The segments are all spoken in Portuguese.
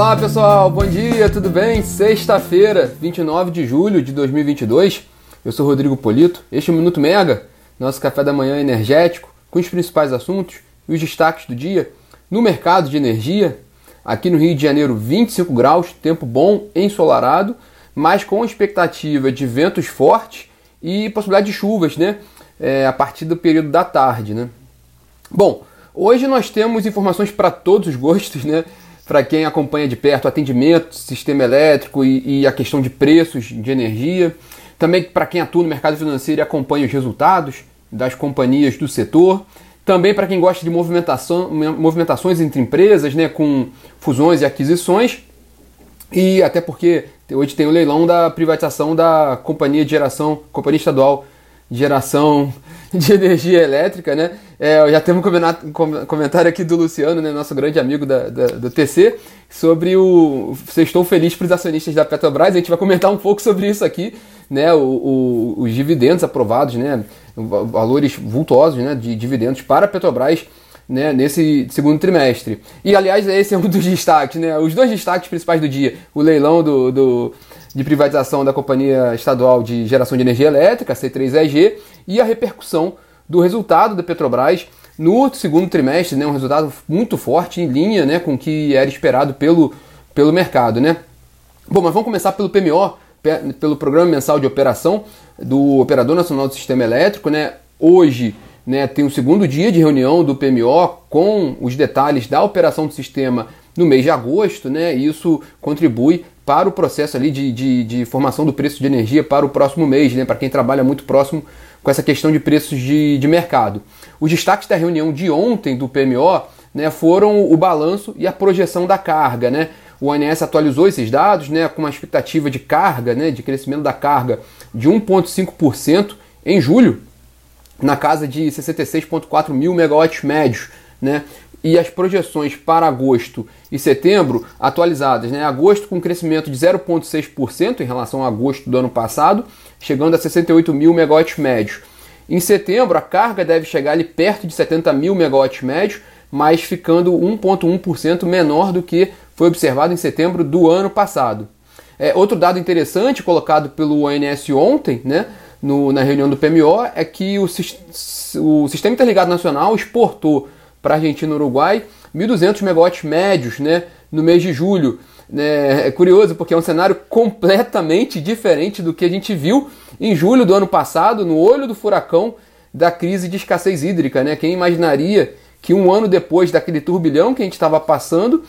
Olá pessoal, bom dia, tudo bem? Sexta-feira, 29 de julho de 2022. Eu sou Rodrigo Polito. Este é o Minuto Mega, nosso café da manhã energético, com os principais assuntos e os destaques do dia. No mercado de energia, aqui no Rio de Janeiro, 25 graus, tempo bom, ensolarado, mas com expectativa de ventos fortes e possibilidade de chuvas, né? É, a partir do período da tarde, né? Bom, hoje nós temos informações para todos os gostos, né? Para quem acompanha de perto atendimento, sistema elétrico e, e a questão de preços de energia. Também para quem atua no mercado financeiro e acompanha os resultados das companhias do setor. Também para quem gosta de movimentação, movimentações entre empresas, né, com fusões e aquisições. E até porque hoje tem o leilão da privatização da companhia de geração, companhia estadual geração de energia elétrica, né? É, já temos um comentário aqui do Luciano, né, nosso grande amigo da, da, do TC, sobre o estou feliz para os acionistas da Petrobras. A gente vai comentar um pouco sobre isso aqui, né? O, o, os dividendos aprovados, né? Valores vultosos, né? De dividendos para a Petrobras. Né, nesse segundo trimestre. E aliás, esse é um dos destaques, né? Os dois destaques principais do dia: o leilão do, do de privatização da Companhia Estadual de Geração de Energia Elétrica, C3EG, e a repercussão do resultado da Petrobras no segundo trimestre, né, um resultado muito forte, em linha né, com o que era esperado pelo, pelo mercado. Né? Bom, mas vamos começar pelo PMO, pelo Programa Mensal de Operação do Operador Nacional do Sistema Elétrico. Né? Hoje né, tem o segundo dia de reunião do PMO com os detalhes da operação do sistema no mês de agosto, né? E isso contribui para o processo ali de, de, de, formação do preço de energia para o próximo mês, né? Para quem trabalha muito próximo com essa questão de preços de, de mercado. Os destaques da reunião de ontem do PMO né, foram o balanço e a projeção da carga, né? O ANS atualizou esses dados, né, com uma expectativa de carga, né, de crescimento da carga de 1,5% em julho, na casa de 66,4 mil megawatts médios, né? E as projeções para agosto e setembro atualizadas. Né? Agosto com crescimento de 0,6% em relação a agosto do ano passado, chegando a 68 mil megawatts médios. Em setembro, a carga deve chegar ali perto de 70 mil megawatts médios, mas ficando 1,1% menor do que foi observado em setembro do ano passado. É, outro dado interessante colocado pelo ONS ontem, né, no, na reunião do PMO, é que o, o Sistema Interligado Nacional exportou para Argentina e Uruguai, 1.200 megawatts médios né, no mês de julho. Né, é curioso porque é um cenário completamente diferente do que a gente viu em julho do ano passado, no olho do furacão da crise de escassez hídrica. Né? Quem imaginaria que um ano depois daquele turbilhão que a gente estava passando,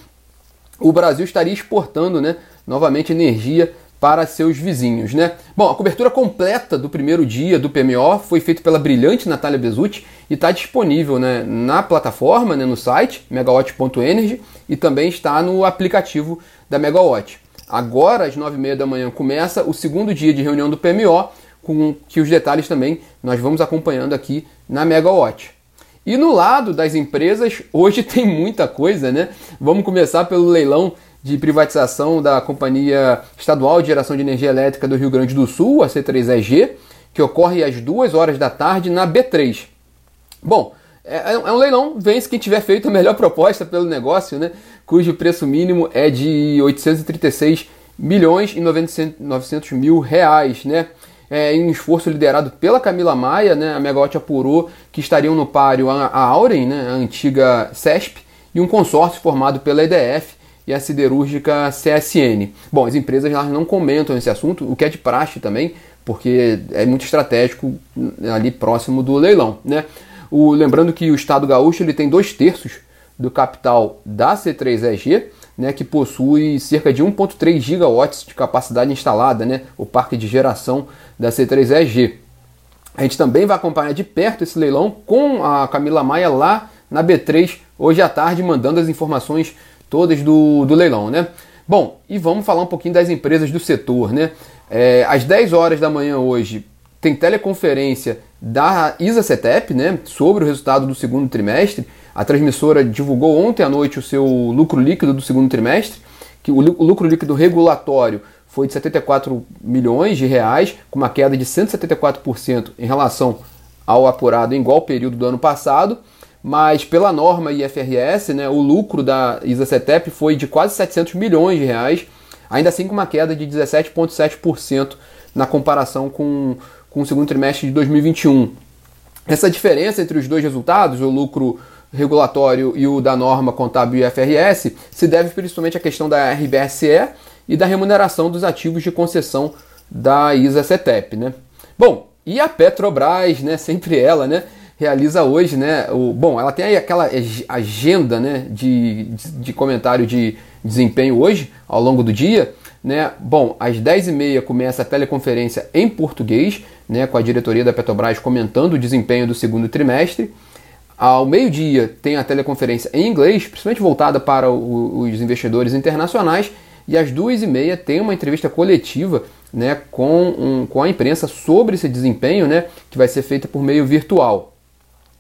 o Brasil estaria exportando né, novamente energia para seus vizinhos, né? Bom, a cobertura completa do primeiro dia do PMO foi feita pela brilhante Natália Bezutti e está disponível né, na plataforma, né, no site megawatt.energy e também está no aplicativo da Megawatt. Agora, às nove e meia da manhã, começa o segundo dia de reunião do PMO, com que os detalhes também nós vamos acompanhando aqui na Megawatt. E no lado das empresas, hoje tem muita coisa, né? Vamos começar pelo leilão de privatização da Companhia Estadual de Geração de Energia Elétrica do Rio Grande do Sul, a C3EG, que ocorre às 2 horas da tarde na B3. Bom, é, é um leilão, vence quem tiver feito a melhor proposta pelo negócio, né, cujo preço mínimo é de 836 milhões e 900 mil reais, né? É, em um esforço liderado pela Camila Maia, né, a Megawatt apurou que estariam no páreo a, a Auren, né, a antiga CESP, e um consórcio formado pela EDF, e a siderúrgica CSN. Bom, as empresas elas não comentam esse assunto, o que é de praxe também, porque é muito estratégico ali próximo do leilão. Né? O, lembrando que o Estado gaúcho ele tem dois terços do capital da C3EG, né, que possui cerca de 1,3 gigawatts de capacidade instalada, né, o parque de geração da C3EG. A gente também vai acompanhar de perto esse leilão com a Camila Maia lá na B3 hoje à tarde, mandando as informações todas do, do leilão, né? Bom, e vamos falar um pouquinho das empresas do setor, né? É, às 10 horas da manhã hoje tem teleconferência da ISA-CETEP, né, sobre o resultado do segundo trimestre. A transmissora divulgou ontem à noite o seu lucro líquido do segundo trimestre, que o lucro líquido regulatório foi de 74 milhões de reais, com uma queda de 174% em relação ao apurado em igual período do ano passado mas pela norma IFRS, né, o lucro da ISA-CETEP foi de quase 700 milhões de reais, ainda assim com uma queda de 17,7% na comparação com, com o segundo trimestre de 2021. Essa diferença entre os dois resultados, o lucro regulatório e o da norma contábil IFRS, se deve principalmente à questão da RBSE e da remuneração dos ativos de concessão da ISA-CETEP. Né? Bom, e a Petrobras, né, sempre ela, né, realiza hoje, né, o, bom, ela tem aí aquela agenda, né, de, de comentário de desempenho hoje, ao longo do dia, né, bom, às 10h30 começa a teleconferência em português, né, com a diretoria da Petrobras comentando o desempenho do segundo trimestre, ao meio-dia tem a teleconferência em inglês, principalmente voltada para o, os investidores internacionais, e às duas e meia tem uma entrevista coletiva né, com, um, com a imprensa sobre esse desempenho, né, que vai ser feita por meio virtual.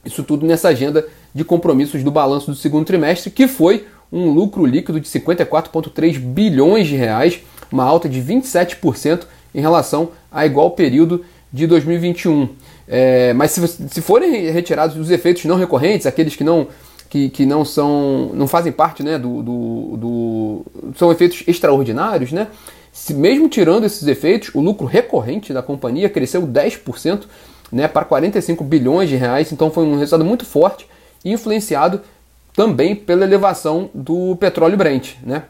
Isso tudo nessa agenda de compromissos do balanço do segundo trimestre, que foi um lucro líquido de 54,3 bilhões de reais, uma alta de 27% em relação a igual período de 2021. É, mas se, se forem retirados os efeitos não recorrentes, aqueles que não que, que não são não fazem parte né, do, do, do, são efeitos extraordinários, né? Se mesmo tirando esses efeitos, o lucro recorrente da companhia cresceu 10% né, para 45 bilhões de reais, então foi um resultado muito forte influenciado também pela elevação do petróleo Brent. Né?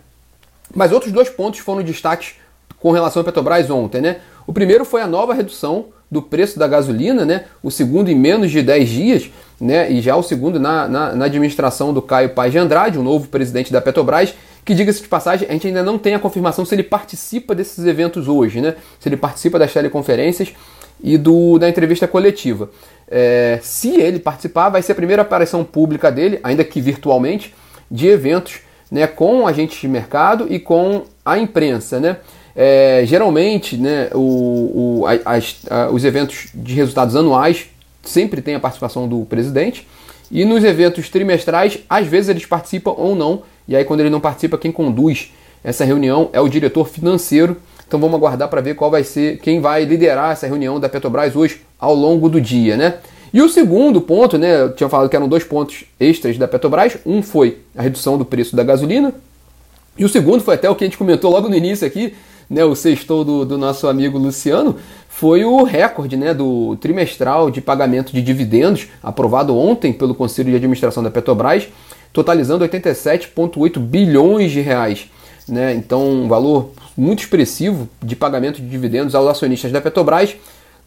Mas outros dois pontos foram destaques com relação à Petrobras ontem. Né? O primeiro foi a nova redução do preço da gasolina, né? o segundo em menos de 10 dias, né? e já o segundo na, na, na administração do Caio Paz de Andrade, o novo presidente da Petrobras, que diga-se de passagem, a gente ainda não tem a confirmação se ele participa desses eventos hoje, né? se ele participa das teleconferências e do, da entrevista coletiva. É, se ele participar, vai ser a primeira aparição pública dele, ainda que virtualmente, de eventos né, com agentes de mercado e com a imprensa. Né? É, geralmente, né, o, o, as, os eventos de resultados anuais sempre tem a participação do presidente. E nos eventos trimestrais, às vezes eles participam ou não. E aí, quando ele não participa, quem conduz essa reunião é o diretor financeiro. Então vamos aguardar para ver qual vai ser, quem vai liderar essa reunião da Petrobras hoje ao longo do dia, né? E o segundo ponto, né? Eu tinha falado que eram dois pontos extras da Petrobras. Um foi a redução do preço da gasolina. E o segundo foi até o que a gente comentou logo no início aqui, né, o sextou do, do nosso amigo Luciano, foi o recorde né, do trimestral de pagamento de dividendos, aprovado ontem pelo Conselho de Administração da Petrobras, totalizando 87,8 bilhões de reais. Né? Então, um valor muito expressivo de pagamento de dividendos aos acionistas da Petrobras.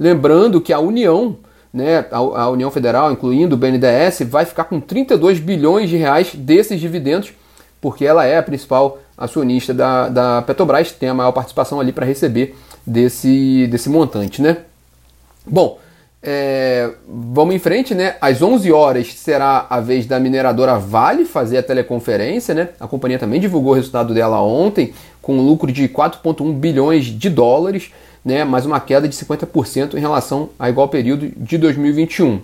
Lembrando que a União, né, a, União Federal, incluindo o BNDES, vai ficar com 32 bilhões de reais desses dividendos, porque ela é a principal acionista da, da Petrobras, tem a maior participação ali para receber desse, desse montante, né? Bom, é, vamos em frente, né? Às 11 horas será a vez da mineradora Vale fazer a teleconferência, né? A companhia também divulgou o resultado dela ontem, com um lucro de 4,1 bilhões de dólares, né? Mais uma queda de 50% em relação a igual período de 2021.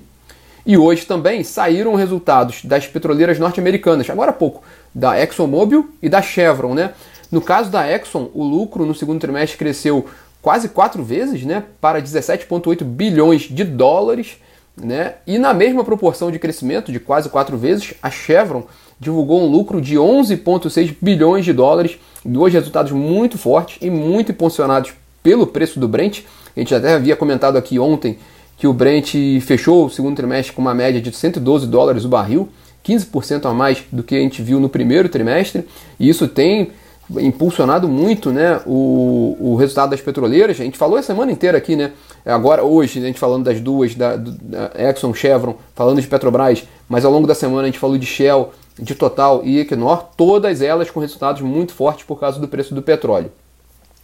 E hoje também saíram resultados das petroleiras norte-americanas, agora há pouco, da ExxonMobil e da Chevron, né? No caso da Exxon, o lucro no segundo trimestre cresceu quase quatro vezes, né, para 17,8 bilhões de dólares, né? E na mesma proporção de crescimento, de quase quatro vezes, a Chevron divulgou um lucro de 11,6 bilhões de dólares, dois resultados muito fortes e muito impulsionados pelo preço do Brent. A gente até havia comentado aqui ontem que o Brent fechou o segundo trimestre com uma média de 112 dólares o barril, 15% a mais do que a gente viu no primeiro trimestre, e isso tem impulsionado muito né, o, o resultado das petroleiras. A gente falou a semana inteira aqui, né? Agora, hoje, a gente falando das duas, da, da Exxon, Chevron, falando de Petrobras, mas ao longo da semana a gente falou de Shell, de Total e Equinor, todas elas com resultados muito fortes por causa do preço do petróleo.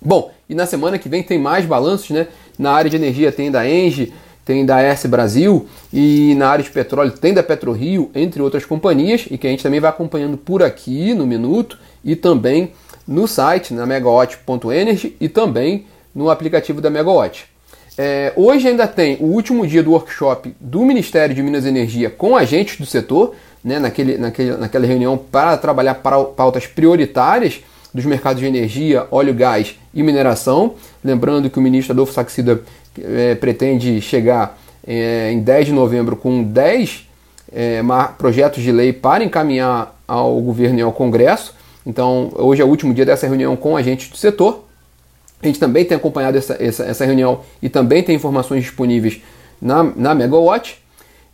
Bom, e na semana que vem tem mais balanços, né? Na área de energia tem da Engie, tem da S Brasil e na área de petróleo tem da PetroRio, entre outras companhias, e que a gente também vai acompanhando por aqui no minuto e também no site, na megawatt.energy e também no aplicativo da Megawatt. É, hoje ainda tem o último dia do workshop do Ministério de Minas e Energia com agentes do setor, né, naquele, naquele, naquela reunião para trabalhar pautas prioritárias dos mercados de energia, óleo, gás e mineração. Lembrando que o ministro Adolfo Saxida é, pretende chegar é, em 10 de novembro com 10 é, projetos de lei para encaminhar ao governo e ao Congresso. Então, hoje é o último dia dessa reunião com agentes do setor. A gente também tem acompanhado essa, essa, essa reunião e também tem informações disponíveis na, na Megawatt.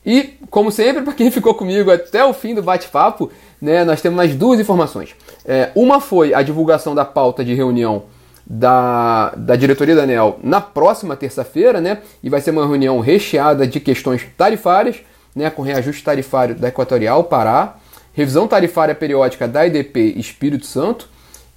E, como sempre, para quem ficou comigo até o fim do bate-papo, né, nós temos mais duas informações. É, uma foi a divulgação da pauta de reunião da, da diretoria da ANEL na próxima terça-feira, né? E vai ser uma reunião recheada de questões tarifárias, né? Com reajuste tarifário da Equatorial Pará, revisão tarifária periódica da IDP Espírito Santo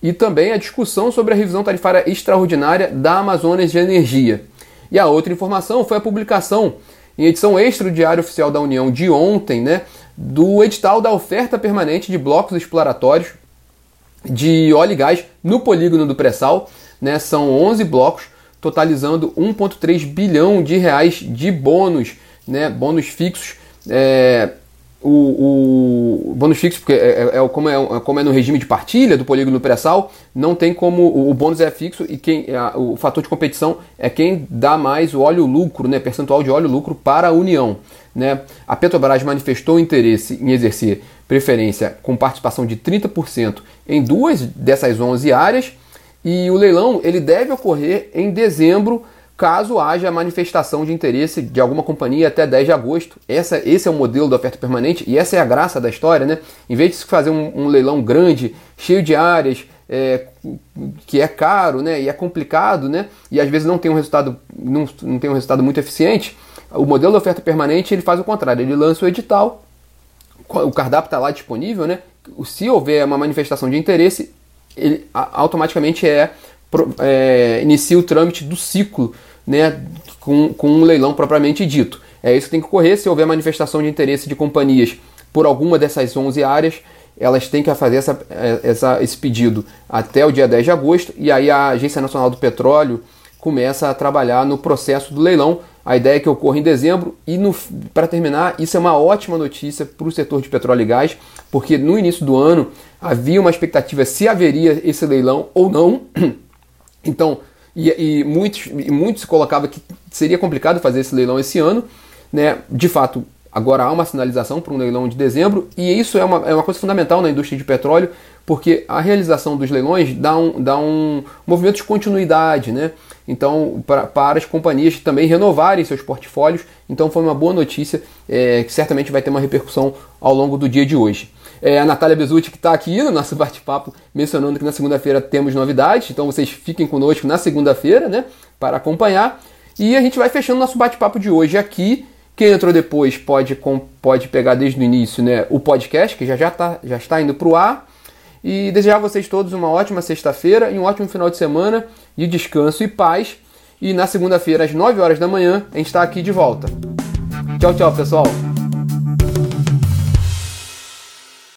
e também a discussão sobre a revisão tarifária extraordinária da Amazonas de Energia. E a outra informação foi a publicação em edição extra do Diário Oficial da União de ontem, né, do edital da oferta permanente de blocos exploratórios de óleo e gás no polígono do pré-sal. Né, são 11 blocos, totalizando 1,3 bilhão de reais de bônus, né, bônus fixos. É, o, o, bônus fixo, porque é, é, é, como, é, como é no regime de partilha do polígono pré-sal, não tem como. O, o bônus é fixo e quem, a, o fator de competição é quem dá mais o óleo lucro, né, percentual de óleo lucro para a União. Né? A Petrobras manifestou interesse em exercer preferência com participação de 30% em duas dessas 11 áreas e o leilão ele deve ocorrer em dezembro caso haja manifestação de interesse de alguma companhia até 10 de agosto. Essa, esse é o modelo da oferta permanente e essa é a graça da história, né? Em vez de se fazer um, um leilão grande, cheio de áreas, é, que é caro, né? E é complicado, né? E às vezes não tem um resultado, não, não tem um resultado muito eficiente. O modelo da oferta permanente ele faz o contrário, ele lança o edital, o cardápio está lá disponível, né? Se houver uma manifestação de interesse, ele automaticamente é é, inicia o trâmite do ciclo né, com, com um leilão propriamente dito. É isso que tem que ocorrer. Se houver manifestação de interesse de companhias por alguma dessas 11 áreas, elas têm que fazer essa, é, essa, esse pedido até o dia 10 de agosto e aí a Agência Nacional do Petróleo começa a trabalhar no processo do leilão. A ideia é que ocorra em dezembro e, para terminar, isso é uma ótima notícia para o setor de petróleo e gás, porque no início do ano havia uma expectativa se haveria esse leilão ou não. Então, e, e, muitos, e muitos colocavam que seria complicado fazer esse leilão esse ano. Né? De fato, agora há uma sinalização para um leilão de dezembro, e isso é uma, é uma coisa fundamental na indústria de petróleo, porque a realização dos leilões dá um, dá um movimento de continuidade, né? Então, para, para as companhias também renovarem seus portfólios. Então, foi uma boa notícia é, que certamente vai ter uma repercussão ao longo do dia de hoje. É a Natália Bezutti que está aqui no nosso bate-papo, mencionando que na segunda-feira temos novidades, então vocês fiquem conosco na segunda-feira, né, para acompanhar. E a gente vai fechando nosso bate-papo de hoje aqui. Quem entrou depois pode, pode pegar desde o início né, o podcast, que já, já, tá, já está indo para o ar. E desejar a vocês todos uma ótima sexta-feira e um ótimo final de semana de descanso e paz. E na segunda-feira, às 9 horas da manhã, a gente está aqui de volta. Tchau, tchau, pessoal!